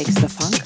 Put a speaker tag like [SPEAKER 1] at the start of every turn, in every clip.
[SPEAKER 1] Alex Lafont.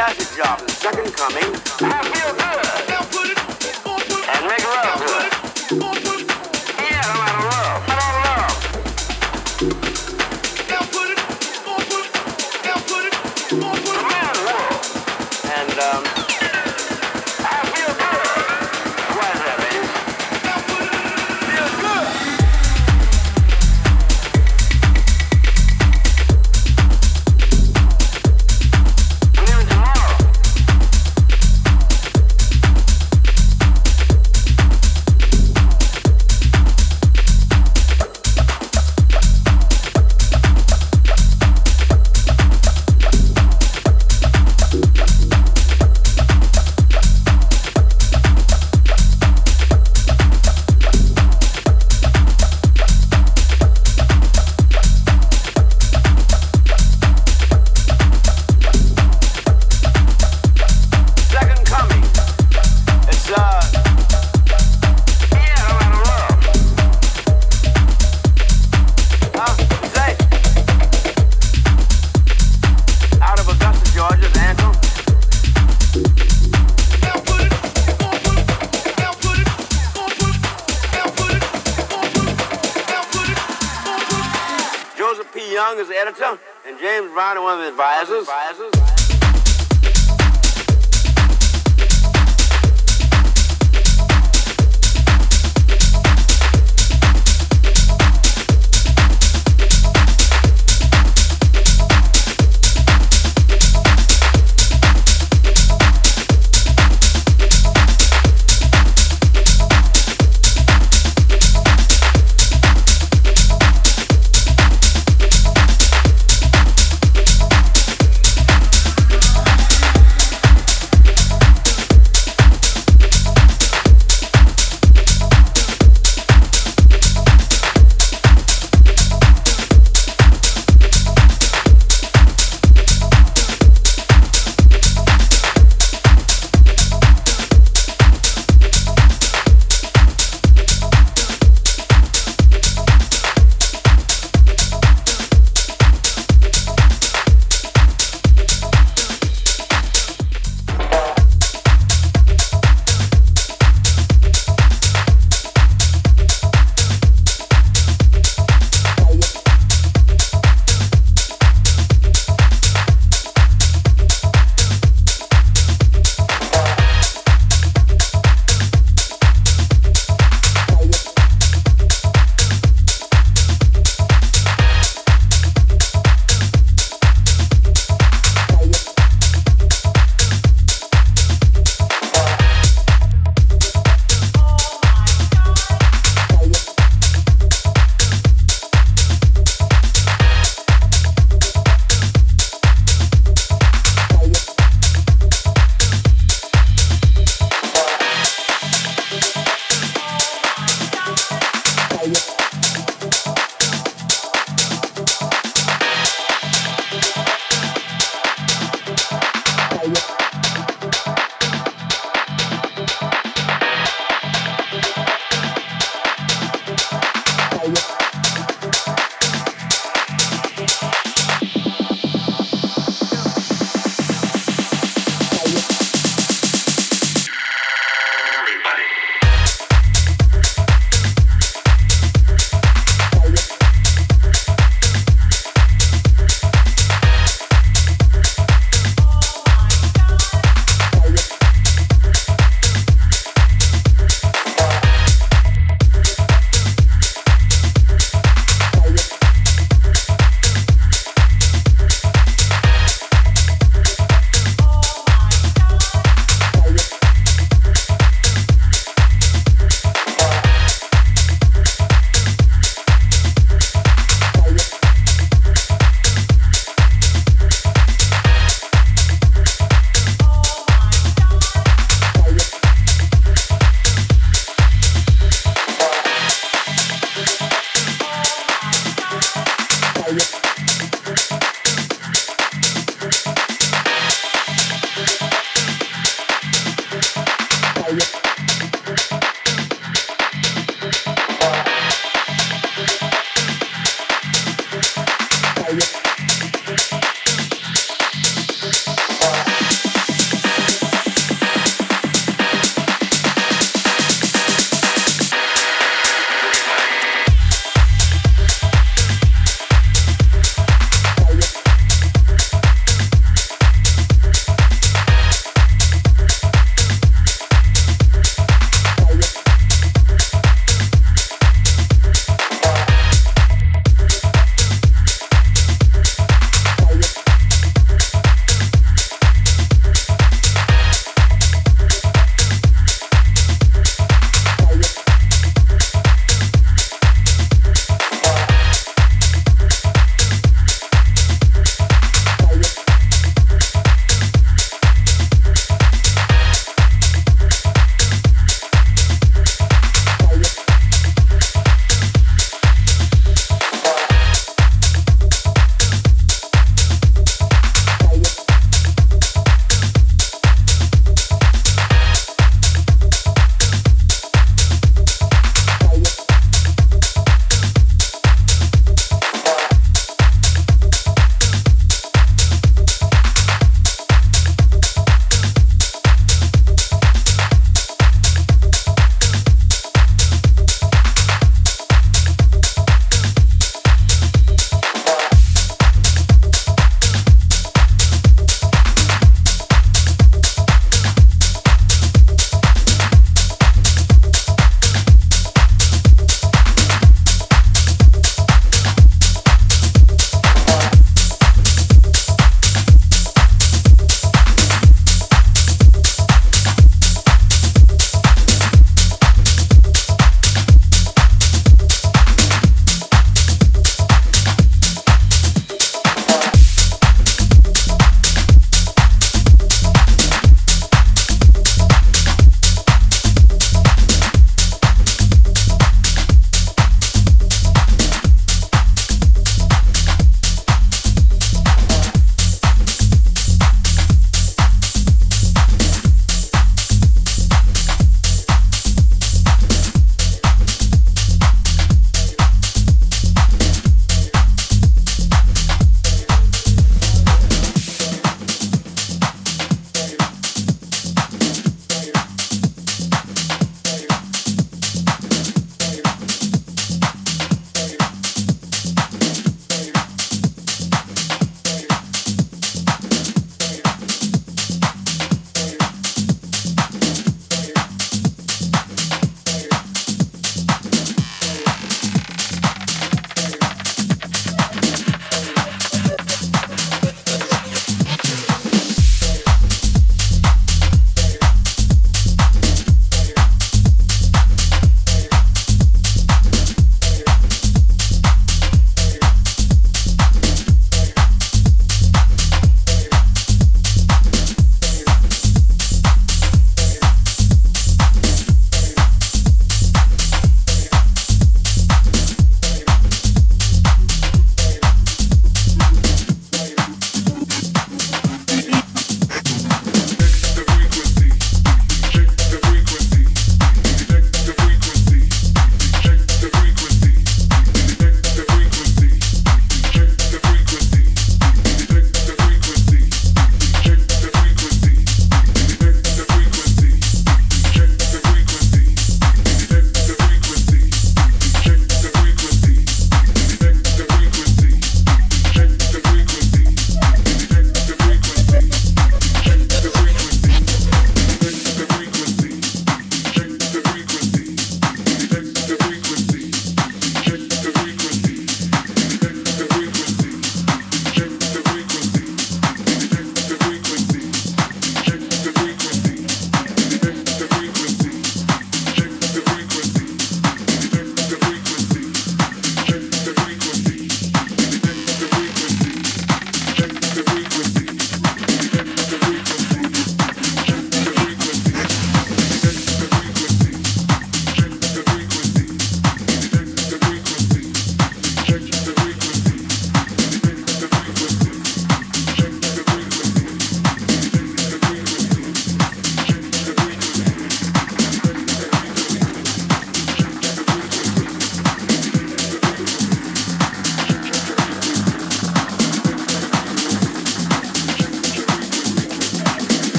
[SPEAKER 1] A fantastic job. The second coming. I feel good.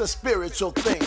[SPEAKER 2] A spiritual thing.